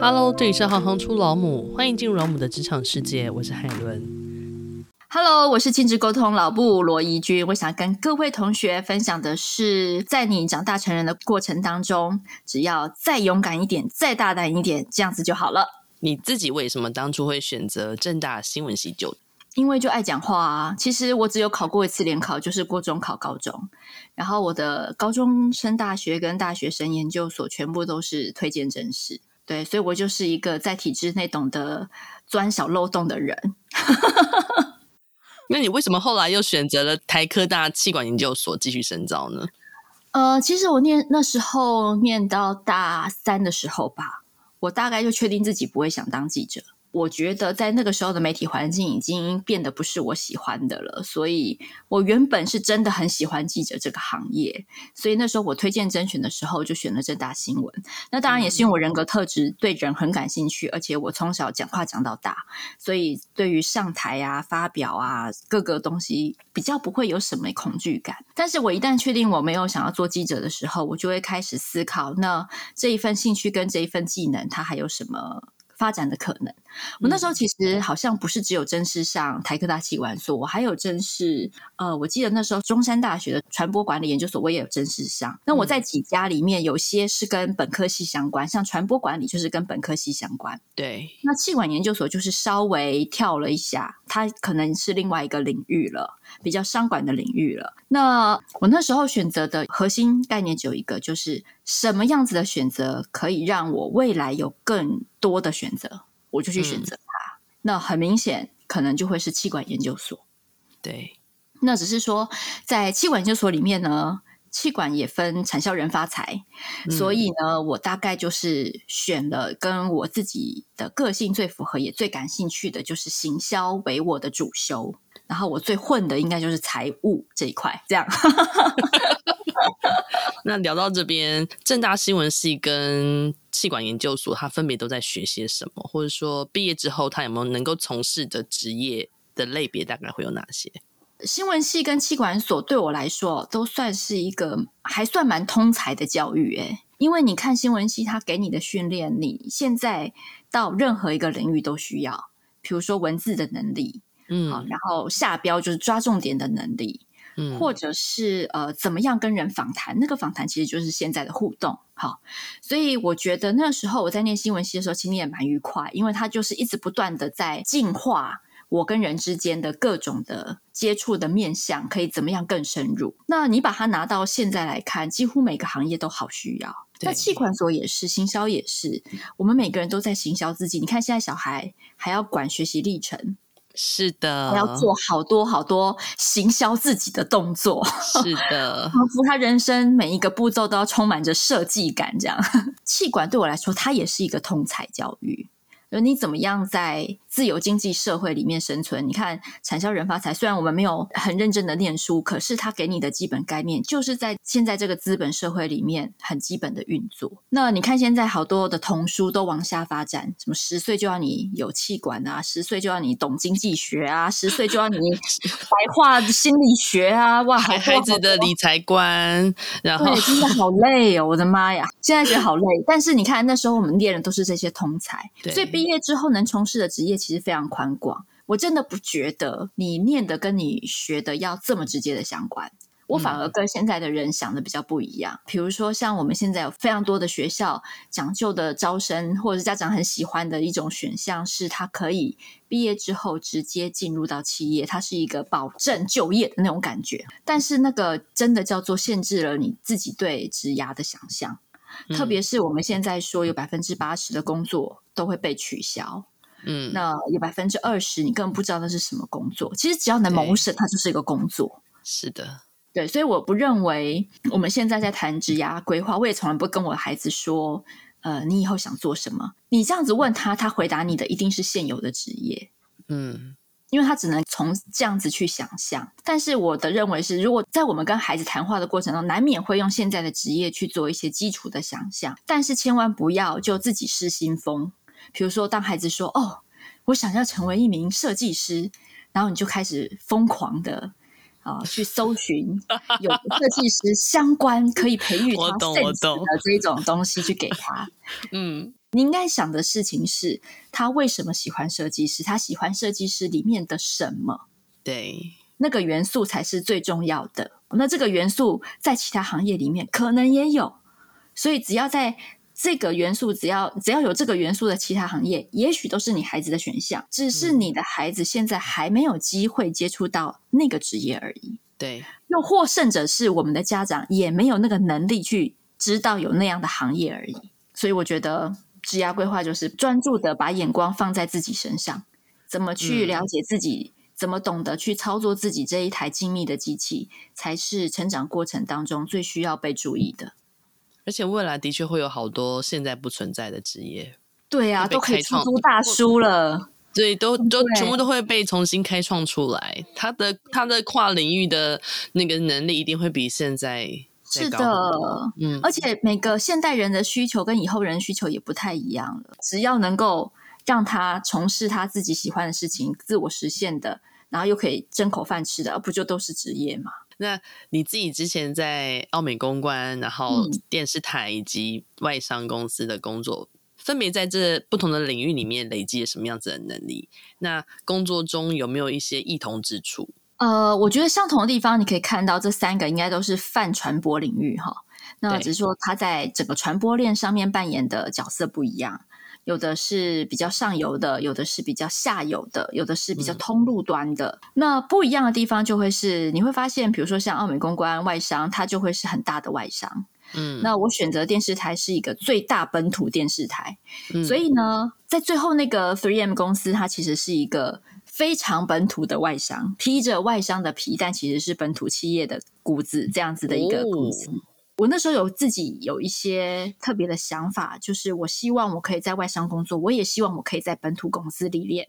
Hello，这里是行行出老母，欢迎进入老母的职场世界，我是海伦。Hello，我是亲子沟通老布罗怡君，我想跟各位同学分享的是，在你长大成人的过程当中，只要再勇敢一点，再大胆一点，这样子就好了。你自己为什么当初会选择正大新闻系就？因为就爱讲话啊。其实我只有考过一次联考，就是国中考高中，然后我的高中升大学跟大学生研究所全部都是推荐甄试。对，所以我就是一个在体制内懂得钻小漏洞的人。那你为什么后来又选择了台科大气管研究所继续深造呢？呃，其实我念那时候念到大三的时候吧，我大概就确定自己不会想当记者。我觉得在那个时候的媒体环境已经变得不是我喜欢的了，所以我原本是真的很喜欢记者这个行业，所以那时候我推荐甄选的时候就选了正大新闻。那当然也是因为我人格特质对人很感兴趣，而且我从小讲话讲到大，所以对于上台啊、发表啊各个东西比较不会有什么恐惧感。但是我一旦确定我没有想要做记者的时候，我就会开始思考，那这一份兴趣跟这一份技能，它还有什么发展的可能。我那时候其实好像不是只有正式上台科大企管所，我还有正式，呃，我记得那时候中山大学的传播管理研究所，我也有正式上。那我在几家里面，有些是跟本科系相关，像传播管理就是跟本科系相关。对，那气管研究所就是稍微跳了一下，它可能是另外一个领域了，比较商管的领域了。那我那时候选择的核心概念只有一个，就是什么样子的选择可以让我未来有更多的选择。我就去选择它，嗯、那很明显可能就会是气管研究所。对，那只是说在气管研究所里面呢，气管也分产销人发财，嗯、所以呢，我大概就是选了跟我自己的个性最符合，也最感兴趣的，就是行销为我的主修。然后我最混的应该就是财务这一块，这样。那聊到这边，正大新闻系跟气管研究所，他分别都在学些什么？或者说毕业之后，他有没有能够从事的职业的类别，大概会有哪些？新闻系跟气管所对我来说，都算是一个还算蛮通才的教育。诶，因为你看新闻系，他给你的训练，你现在到任何一个领域都需要，比如说文字的能力，嗯，好，然后下标就是抓重点的能力。嗯，或者是呃，怎么样跟人访谈？那个访谈其实就是现在的互动，好，所以我觉得那时候我在念新闻系的时候，其实也蛮愉快，因为它就是一直不断的在进化我跟人之间的各种的接触的面向，可以怎么样更深入。那你把它拿到现在来看，几乎每个行业都好需要。那气管所也是，行销也是，我们每个人都在行销自己。你看现在小孩还要管学习历程。是的，还要做好多好多行销自己的动作。是的，仿佛他人生每一个步骤都要充满着设计感。这样，气管对我来说，它也是一个通才教育。就你怎么样在自由经济社会里面生存？你看，产销人发财，虽然我们没有很认真的念书，可是他给你的基本概念，就是在现在这个资本社会里面很基本的运作。那你看，现在好多的童书都往下发展，什么十岁就要你有气管啊，十岁就要你懂经济学啊，十岁就要你白话心理学啊，哇，孩孩子的理财观，然后对，真的好累哦，我的妈呀，现在觉得好累。但是你看，那时候我们练的都是这些通才，对所以毕业之后能从事的职业其实非常宽广。我真的不觉得你念的跟你学的要这么直接的相关。我反而跟现在的人想的比较不一样。比如说，像我们现在有非常多的学校讲究的招生，或者是家长很喜欢的一种选项，是他可以毕业之后直接进入到企业，它是一个保证就业的那种感觉。但是那个真的叫做限制了你自己对职涯的想象。特别是我们现在说有百分之八十的工作都会被取消，嗯，那有百分之二十你根本不知道那是什么工作。其实只要能谋生，它就是一个工作。是的，对，所以我不认为我们现在在谈职涯规划，我也从来不跟我的孩子说，呃，你以后想做什么？你这样子问他，他回答你的一定是现有的职业，嗯。因为他只能从这样子去想象，但是我的认为是，如果在我们跟孩子谈话的过程中，难免会用现在的职业去做一些基础的想象，但是千万不要就自己失心疯。比如说，当孩子说：“哦，我想要成为一名设计师”，然后你就开始疯狂的啊、呃、去搜寻 有设计师相关可以培育他 sense 的这种东西去给他。嗯，你应该想的事情是他为什么喜欢设计师，他喜欢设计师里面的什么？对，那个元素才是最重要的。那这个元素在其他行业里面可能也有，所以只要在。这个元素只要只要有这个元素的其他行业，也许都是你孩子的选项，只是你的孩子现在还没有机会接触到那个职业而已。对，又或甚者是我们的家长也没有那个能力去知道有那样的行业而已。所以我觉得职涯规划就是专注的把眼光放在自己身上，怎么去了解自己，嗯、怎么懂得去操作自己这一台精密的机器，才是成长过程当中最需要被注意的。而且未来的确会有好多现在不存在的职业，对啊，都可以出租大叔了，对，都都全部都会被重新开创出来。他的他的跨领域的那个能力一定会比现在是的，嗯，而且每个现代人的需求跟以后人的需求也不太一样了。只要能够让他从事他自己喜欢的事情，自我实现的，然后又可以挣口饭吃的，不就都是职业吗？那你自己之前在奥美公关，然后电视台以及外商公司的工作，嗯、分别在这不同的领域里面累积了什么样子的能力？那工作中有没有一些异同之处？呃，我觉得相同的地方，你可以看到这三个应该都是泛传播领域哈。那只是说他在整个传播链上面扮演的角色不一样。有的是比较上游的，有的是比较下游的，有的是比较通路端的。嗯、那不一样的地方就会是，你会发现，比如说像澳美公关外商，它就会是很大的外商。嗯，那我选择电视台是一个最大本土电视台，嗯、所以呢，在最后那个 3M 公司，它其实是一个非常本土的外商，披着外商的皮，但其实是本土企业的骨子，这样子的一个公司。哦我那时候有自己有一些特别的想法，就是我希望我可以在外商工作，我也希望我可以在本土公司历练。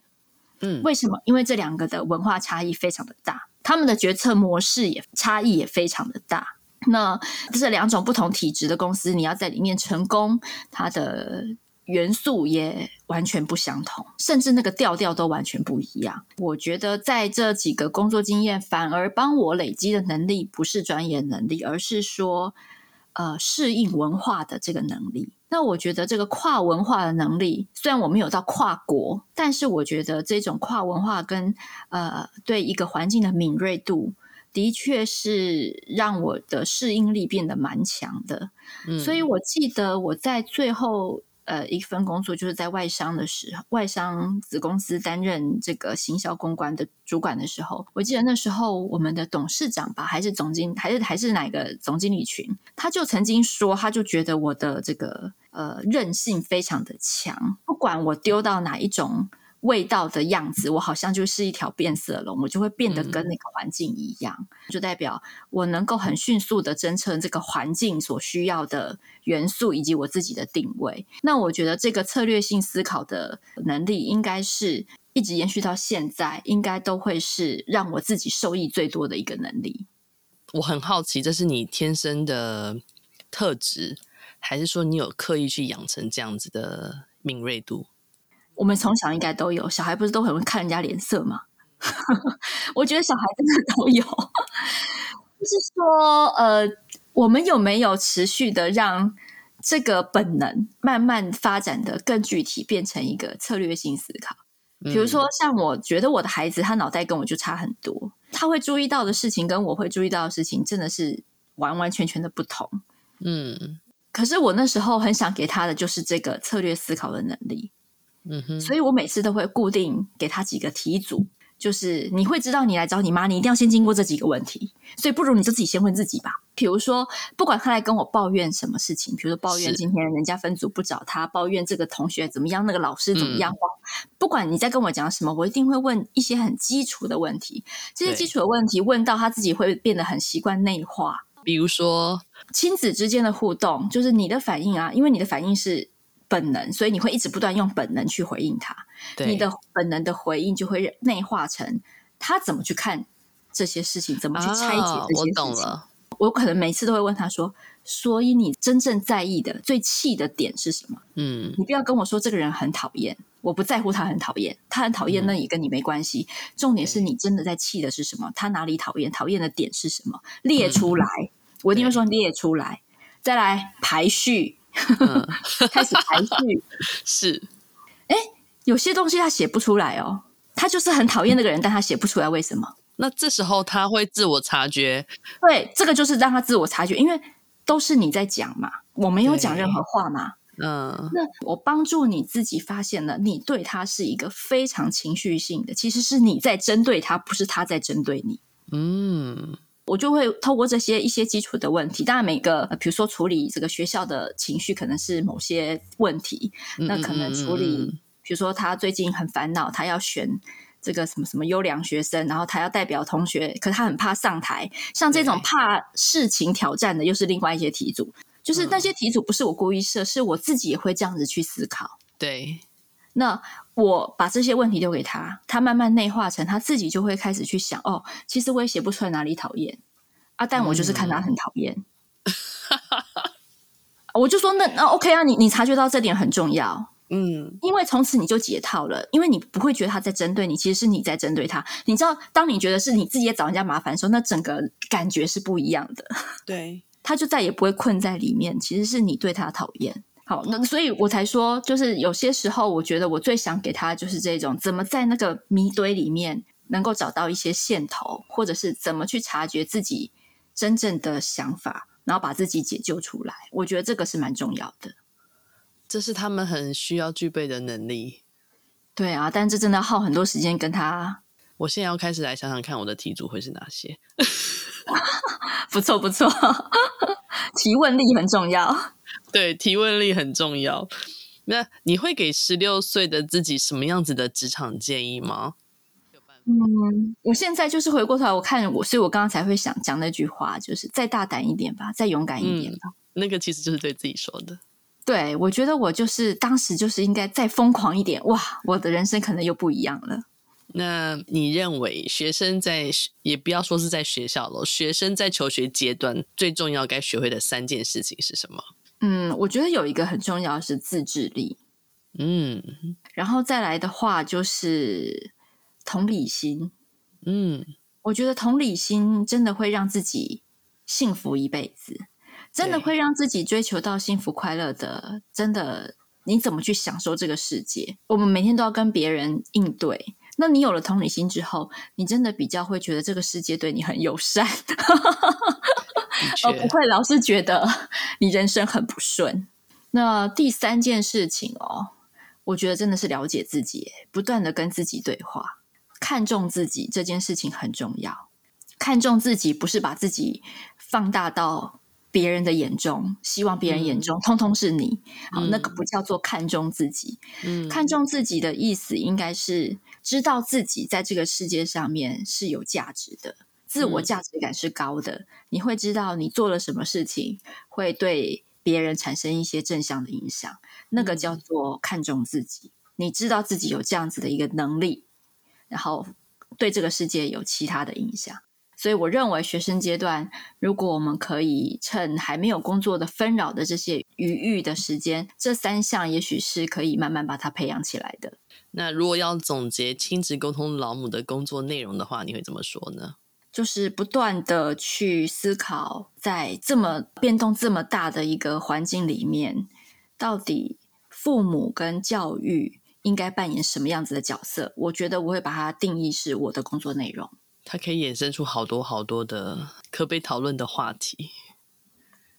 嗯，为什么？因为这两个的文化差异非常的大，他们的决策模式也差异也非常的大。那这两种不同体质的公司，你要在里面成功，它的。元素也完全不相同，甚至那个调调都完全不一样。我觉得在这几个工作经验，反而帮我累积的能力不是专业能力，而是说，呃，适应文化的这个能力。那我觉得这个跨文化的能力，虽然我没有到跨国，但是我觉得这种跨文化跟呃对一个环境的敏锐度，的确是让我的适应力变得蛮强的。嗯，所以我记得我在最后。呃，一份工作就是在外商的时候，外商子公司担任这个行销公关的主管的时候，我记得那时候我们的董事长吧，还是总经，还是还是哪个总经理群，他就曾经说，他就觉得我的这个呃韧性非常的强，不管我丢到哪一种。味道的样子，我好像就是一条变色龙，我就会变得跟那个环境一样，嗯、就代表我能够很迅速的侦测这个环境所需要的元素以及我自己的定位。那我觉得这个策略性思考的能力，应该是一直延续到现在，应该都会是让我自己受益最多的一个能力。我很好奇，这是你天生的特质，还是说你有刻意去养成这样子的敏锐度？我们从小应该都有，小孩不是都很会看人家脸色吗？我觉得小孩真的都有，就是说，呃，我们有没有持续的让这个本能慢慢发展的更具体，变成一个策略性思考？比如说，像我觉得我的孩子，他脑袋跟我就差很多，他会注意到的事情跟我会注意到的事情，真的是完完全全的不同。嗯，可是我那时候很想给他的就是这个策略思考的能力。嗯哼，所以我每次都会固定给他几个题组，就是你会知道你来找你妈，你一定要先经过这几个问题，所以不如你就自己先问自己吧。比如说，不管他来跟我抱怨什么事情，比如说抱怨今天人家分组不找他，抱怨这个同学怎么样，那个老师怎么样，嗯、不管你在跟我讲什么，我一定会问一些很基础的问题。这些基础的问题问到他自己会变得很习惯内化。比如说亲子之间的互动，就是你的反应啊，因为你的反应是。本能，所以你会一直不断用本能去回应他。对你的本能的回应就会内化成他怎么去看这些事情，怎么去拆解这些事情。哦，我懂了。我可能每次都会问他说：“所以你真正在意的、最气的点是什么？”嗯，你不要跟我说这个人很讨厌，我不在乎他很讨厌，他很讨厌那也跟你没关系。嗯，重点是你真的在气的是什么？他哪里讨厌？讨厌的点是什么？列出来，嗯，我一定会说列出来，再来排序。嗯、开始排序。是，哎，有些东西他写不出来哦，他就是很讨厌那个人，但他写不出来为什么？那这时候他会自我察觉。对，这个就是让他自我察觉，因为都是你在讲嘛，我没有讲任何话嘛。嗯，那我帮助你自己发现了，你对他是一个非常情绪性的，其实是你在针对他，不是他在针对你。嗯，我就会透过这些一些基础的问题，当然每个，比如说处理这个学校的情绪，可能是某些问题，嗯、那可能处理，比如说他最近很烦恼，他要选这个什么什么优良学生，然后他要代表同学，可是他很怕上台，像这种怕事情挑战的，又是另外一些题组。就是那些题组不是我故意设，是我自己也会这样子去思考。对，那我把这些问题丢给他，他慢慢内化成他自己就会开始去想。哦，其实我也写不出来哪里讨厌啊，但我就是看他很讨厌。嗯、我就说那那 OK 啊，你你察觉到这点很重要。嗯，因为从此你就解套了，因为你不会觉得他在针对你，其实是你在针对他。你知道，当你觉得是你自己也找人家麻烦的时候，那整个感觉是不一样的。对。他就再也不会困在里面，其实是你对他讨厌。好，那所以我才说，就是有些时候，我觉得我最想给他就是这种，怎么在那个迷堆里面能够找到一些线头，或者是怎么去察觉自己真正的想法，然后把自己解救出来。我觉得这个是蛮重要的，这是他们很需要具备的能力。对啊，但这真的要耗很多时间跟他。我现在要开始来想想看，我的题组会是哪些。不 错不错，提问力很重要。对，提问力很重要。那你会给十六岁的自己什么样子的职场建议吗？嗯，我现在就是回过头来，我看我，所以我刚刚才会想讲那句话，就是再大胆一点吧，再勇敢一点吧。嗯，那个其实就是对自己说的。对，我觉得我就是当时就是应该再疯狂一点，哇，我的人生可能又不一样了。那你认为学生在也不要说是在学校了，学生在求学阶段最重要该学会的三件事情是什么？嗯，我觉得有一个很重要的是自制力，嗯，然后再来的话就是同理心，嗯，我觉得同理心真的会让自己幸福一辈子，真的会让自己追求到幸福快乐的，真的，你怎么去享受这个世界？我们每天都要跟别人应对。那你有了同理心之后，你真的比较会觉得这个世界对你很友善，而不会老是觉得你人生很不顺。那第三件事情哦，我觉得真的是了解自己，不断的跟自己对话，看重自己这件事情很重要。看重自己不是把自己放大到别人的眼中，希望别人眼中通通是你。好，那个不叫做看重自己。嗯，看重自己的意思应该是知道自己在这个世界上面是有价值的，自我价值感是高的。嗯，你会知道你做了什么事情会对别人产生一些正向的影响，那个叫做看重自己。你知道自己有这样子的一个能力，然后对这个世界有其他的影响。所以我认为，学生阶段，如果我们可以趁还没有工作的纷扰的这些余裕的时间，这三项也许是可以慢慢把它培养起来的。那如果要总结亲子沟通老母的工作内容的话，你会怎么说呢？就是不断的去思考，在这么变动这么大的一个环境里面，到底父母跟教育应该扮演什么样子的角色？我觉得我会把它定义是我的工作内容。它可以衍生出好多好多的可被讨论的话题。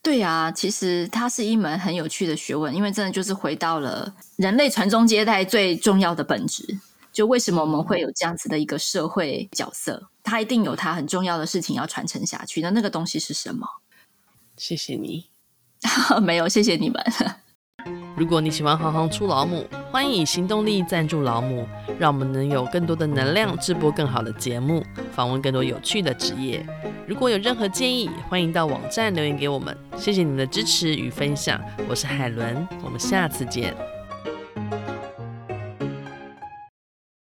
对啊，其实它是一门很有趣的学问，因为真的就是回到了人类传宗接代最重要的本质。就为什么我们会有这样子的一个社会角色？他一定有他很重要的事情要传承下去。那那个东西是什么？谢谢你。没有，谢谢你们。如果你喜欢行行出老母，欢迎以行动力赞助老母，让我们能有更多的能量制播更好的节目，访问更多有趣的职业。如果有任何建议，欢迎到网站留言给我们。谢谢你们的支持与分享，我是海伦，我们下次见。